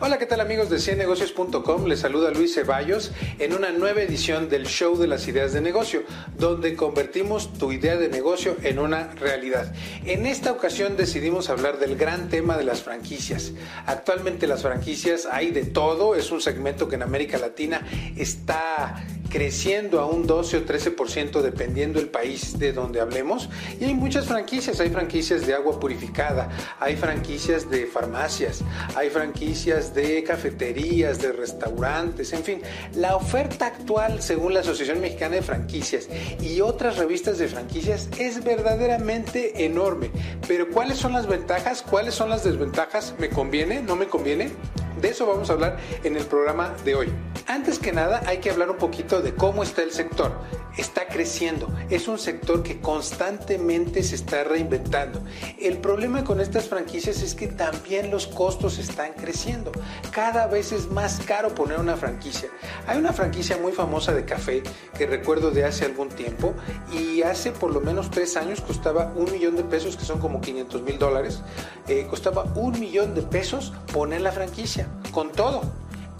Hola, ¿qué tal amigos de ciennegocios.com? Les saluda Luis Ceballos en una nueva edición del Show de las Ideas de Negocio, donde convertimos tu idea de negocio en una realidad. En esta ocasión decidimos hablar del gran tema de las franquicias. Actualmente las franquicias hay de todo, es un segmento que en América Latina está creciendo a un 12 o 13% dependiendo el país de donde hablemos. Y hay muchas franquicias, hay franquicias de agua purificada, hay franquicias de farmacias, hay franquicias de cafeterías, de restaurantes, en fin. La oferta actual, según la Asociación Mexicana de Franquicias y otras revistas de franquicias, es verdaderamente enorme. Pero ¿cuáles son las ventajas? ¿Cuáles son las desventajas? ¿Me conviene? ¿No me conviene? De eso vamos a hablar en el programa de hoy. Antes que nada hay que hablar un poquito de cómo está el sector. Está creciendo, es un sector que constantemente se está reinventando. El problema con estas franquicias es que también los costos están creciendo. Cada vez es más caro poner una franquicia. Hay una franquicia muy famosa de café que recuerdo de hace algún tiempo y hace por lo menos tres años costaba un millón de pesos, que son como 500 mil dólares. Eh, costaba un millón de pesos poner la franquicia con todo.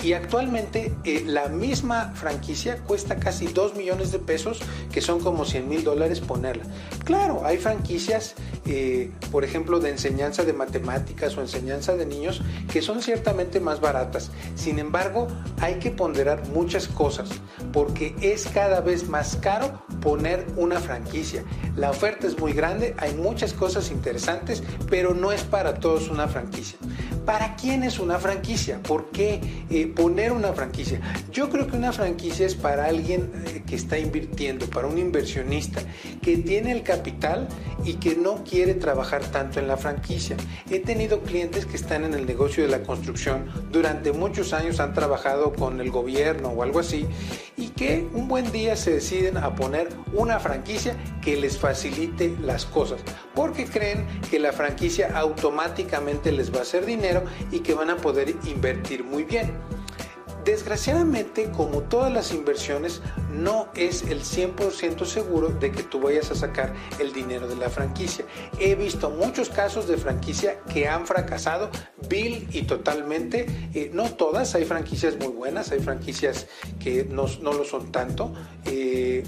Y actualmente eh, la misma franquicia cuesta casi 2 millones de pesos, que son como 100 mil dólares ponerla. Claro, hay franquicias, eh, por ejemplo, de enseñanza de matemáticas o enseñanza de niños, que son ciertamente más baratas. Sin embargo, hay que ponderar muchas cosas, porque es cada vez más caro poner una franquicia. La oferta es muy grande, hay muchas cosas interesantes, pero no es para todos una franquicia. ¿Para quién es una franquicia? ¿Por qué eh, poner una franquicia? Yo creo que una franquicia es para alguien eh, que está invirtiendo, para un inversionista que tiene el capital y que no quiere trabajar tanto en la franquicia. He tenido clientes que están en el negocio de la construcción, durante muchos años han trabajado con el gobierno o algo así, que un buen día se deciden a poner una franquicia que les facilite las cosas, porque creen que la franquicia automáticamente les va a hacer dinero y que van a poder invertir muy bien. Desgraciadamente, como todas las inversiones, no es el 100% seguro de que tú vayas a sacar el dinero de la franquicia. He visto muchos casos de franquicia que han fracasado vil y totalmente. Eh, no todas, hay franquicias muy buenas, hay franquicias que no, no lo son tanto. Eh,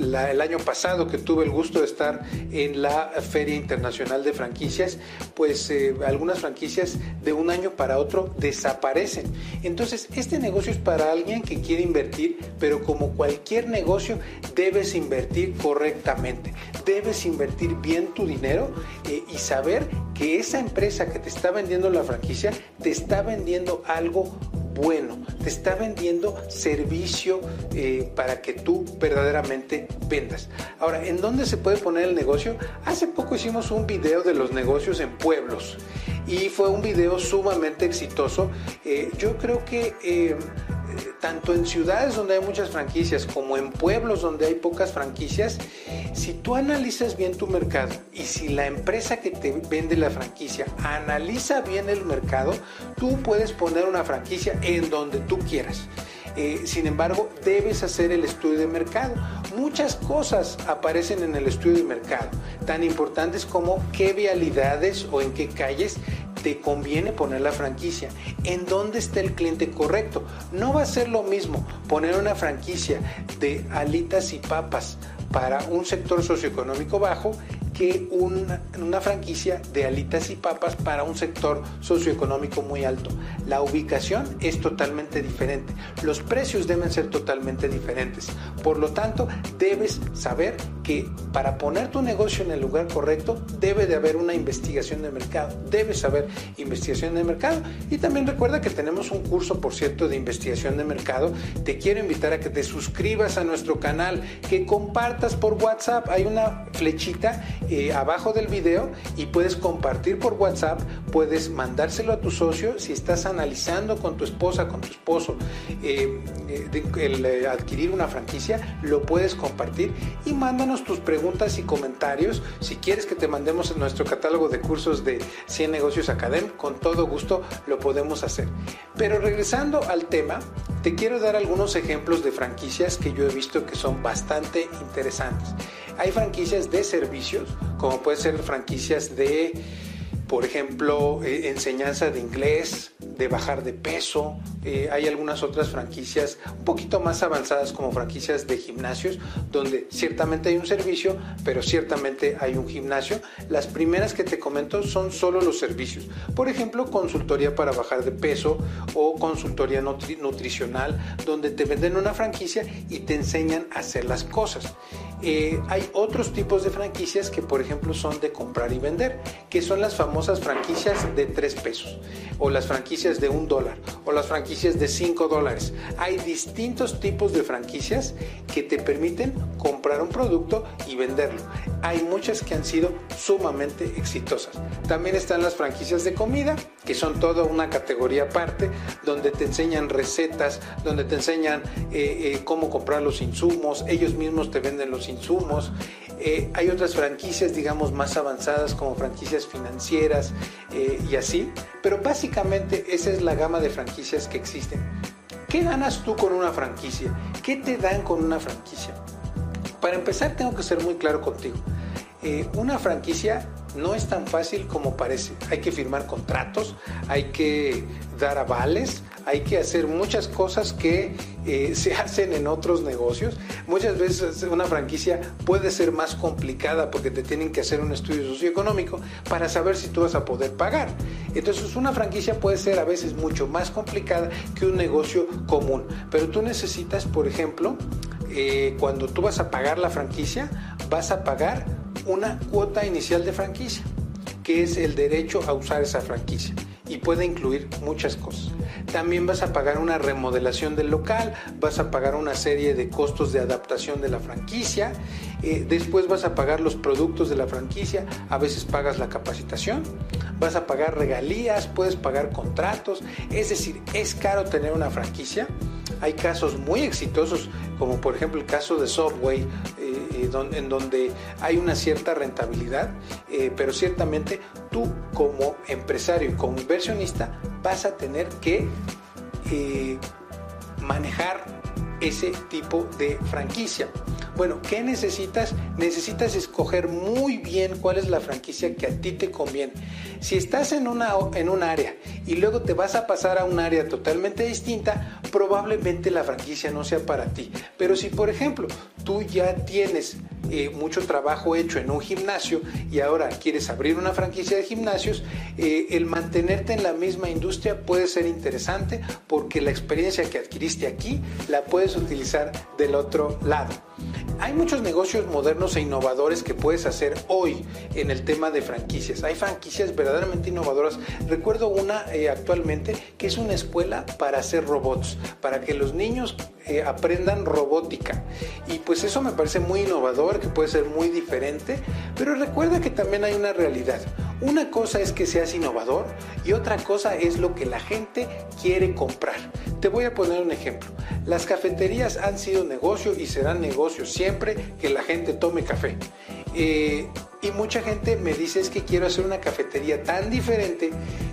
el año pasado que tuve el gusto de estar en la Feria Internacional de Franquicias, pues eh, algunas franquicias de un año para otro desaparecen. Entonces, este negocio es para alguien que quiere invertir, pero como cualquier negocio, debes invertir correctamente. Debes invertir bien tu dinero eh, y saber que esa empresa que te está vendiendo la franquicia te está vendiendo algo bueno, te está vendiendo servicio eh, para que tú verdaderamente vendas. Ahora, ¿en dónde se puede poner el negocio? Hace poco hicimos un video de los negocios en pueblos y fue un video sumamente exitoso. Eh, yo creo que eh, tanto en ciudades donde hay muchas franquicias como en pueblos donde hay pocas franquicias, si tú analizas bien tu mercado y si la empresa que te vende la franquicia analiza bien el mercado, tú puedes poner una franquicia en donde tú quieras. Eh, sin embargo, debes hacer el estudio de mercado. Muchas cosas aparecen en el estudio de mercado, tan importantes como qué vialidades o en qué calles te conviene poner la franquicia, en dónde está el cliente correcto. No va a ser lo mismo poner una franquicia de alitas y papas para un sector socioeconómico bajo que una, una, franquicia de alitas y papas para un sector socioeconómico muy alto. La ubicación es totalmente diferente. Los precios deben ser totalmente diferentes. Por lo tanto, debes saber para poner tu negocio en el lugar correcto debe de haber una investigación de mercado. Debes saber investigación de mercado. Y también recuerda que tenemos un curso, por cierto, de investigación de mercado. Te quiero invitar a que te suscribas a nuestro canal, que compartas por WhatsApp. Hay una flechita eh, abajo del video y puedes compartir por WhatsApp, puedes mandárselo a tu socio si estás analizando con tu esposa, con tu esposo eh, eh, el adquirir una franquicia, lo puedes compartir y mándanos tus preguntas y comentarios. Si quieres que te mandemos nuestro catálogo de cursos de 100 negocios Academ, con todo gusto lo podemos hacer. Pero regresando al tema, te quiero dar algunos ejemplos de franquicias que yo he visto que son bastante interesantes. Hay franquicias de servicios, como puede ser franquicias de, por ejemplo, eh, enseñanza de inglés, de bajar de peso. Eh, hay algunas otras franquicias un poquito más avanzadas como franquicias de gimnasios, donde ciertamente hay un servicio, pero ciertamente hay un gimnasio. Las primeras que te comento son solo los servicios. Por ejemplo, consultoría para bajar de peso o consultoría nutricional, donde te venden una franquicia y te enseñan a hacer las cosas. Eh, hay otros tipos de franquicias que, por ejemplo, son de comprar y vender, que son las famosas franquicias de 3 pesos, o las franquicias de un dólar, o las franquicias de 5 dólares. Hay distintos tipos de franquicias que te permiten comprar un producto y venderlo. Hay muchas que han sido sumamente exitosas. También están las franquicias de comida, que son toda una categoría aparte, donde te enseñan recetas, donde te enseñan eh, eh, cómo comprar los insumos, ellos mismos te venden los insumos. Eh, hay otras franquicias, digamos, más avanzadas como franquicias financieras eh, y así, pero básicamente esa es la gama de franquicias que existen. ¿Qué ganas tú con una franquicia? ¿Qué te dan con una franquicia? Para empezar, tengo que ser muy claro contigo. Eh, una franquicia no es tan fácil como parece. Hay que firmar contratos, hay que dar avales, hay que hacer muchas cosas que eh, se hacen en otros negocios. Muchas veces una franquicia puede ser más complicada porque te tienen que hacer un estudio socioeconómico para saber si tú vas a poder pagar. Entonces una franquicia puede ser a veces mucho más complicada que un negocio común. Pero tú necesitas, por ejemplo, eh, cuando tú vas a pagar la franquicia, vas a pagar una cuota inicial de franquicia, que es el derecho a usar esa franquicia y puede incluir muchas cosas. También vas a pagar una remodelación del local, vas a pagar una serie de costos de adaptación de la franquicia, eh, después vas a pagar los productos de la franquicia, a veces pagas la capacitación, vas a pagar regalías, puedes pagar contratos, es decir, es caro tener una franquicia. Hay casos muy exitosos, como por ejemplo el caso de Subway, eh, eh, en donde hay una cierta rentabilidad, pero ciertamente tú como empresario y como inversionista vas a tener que manejar ese tipo de franquicia. Bueno, ¿qué necesitas? Necesitas escoger muy bien cuál es la franquicia que a ti te conviene. Si estás en una en un área y luego te vas a pasar a un área totalmente distinta, probablemente la franquicia no sea para ti. Pero si, por ejemplo, tú ya tienes eh, mucho trabajo hecho en un gimnasio y ahora quieres abrir una franquicia de gimnasios, eh, el mantenerte en la misma industria puede ser interesante porque la experiencia que adquiriste aquí la puedes utilizar del otro lado. Hay muchos negocios modernos e innovadores que puedes hacer hoy en el tema de franquicias. Hay franquicias verdaderamente innovadoras. Recuerdo una eh, actualmente que es una escuela para hacer robots, para que los niños eh, aprendan robótica. Y pues eso me parece muy innovador, que puede ser muy diferente. Pero recuerda que también hay una realidad. Una cosa es que seas innovador y otra cosa es lo que la gente quiere comprar. Te voy a poner un ejemplo. Las cafeterías han sido negocio y serán negocio siempre que la gente tome café. Eh, y mucha gente me dice es que quiero hacer una cafetería tan diferente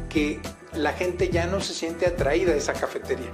que la gente ya no se siente atraída a esa cafetería.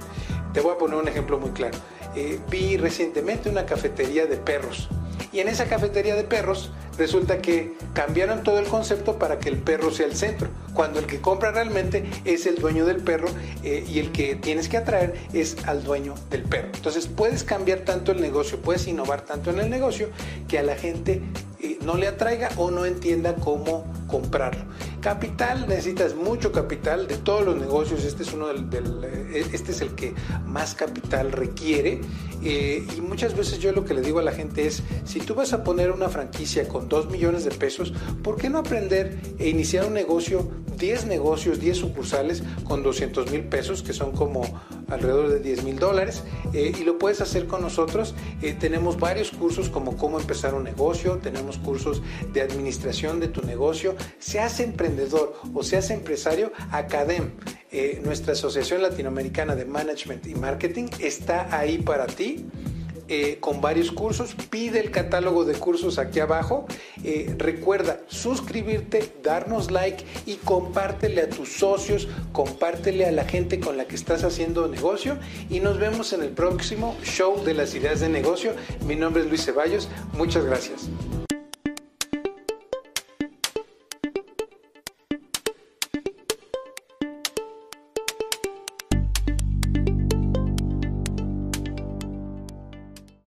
Te voy a poner un ejemplo muy claro. Eh, vi recientemente una cafetería de perros y en esa cafetería de perros resulta que cambiaron todo el concepto para que el perro sea el centro, cuando el que compra realmente es el dueño del perro eh, y el que tienes que atraer es al dueño del perro. Entonces puedes cambiar tanto el negocio, puedes innovar tanto en el negocio que a la gente eh, no le atraiga o no entienda cómo comprarlo. Capital, necesitas mucho capital de todos los negocios, este es uno del, eh, este es el que más capital requiere y muchas veces yo lo que le digo a la gente es, si tú vas a poner una franquicia con 2 millones de pesos, ¿por qué no aprender e iniciar un negocio, 10 negocios, 10 sucursales con 200 mil pesos, que son como alrededor de 10 mil dólares? Eh, y lo puedes hacer con nosotros. Eh, tenemos varios cursos como cómo empezar un negocio, tenemos cursos de administración de tu negocio. Seas emprendedor o seas empresario, Academ. Eh, nuestra Asociación Latinoamericana de Management y Marketing está ahí para ti. Eh, con varios cursos. Pide el catálogo de cursos aquí abajo. Eh, recuerda suscribirte, darnos like y compártele a tus socios, compártele a la gente con la que estás haciendo negocio. Y nos vemos en el próximo show de las ideas de negocio. Mi nombre es Luis Ceballos. Muchas gracias.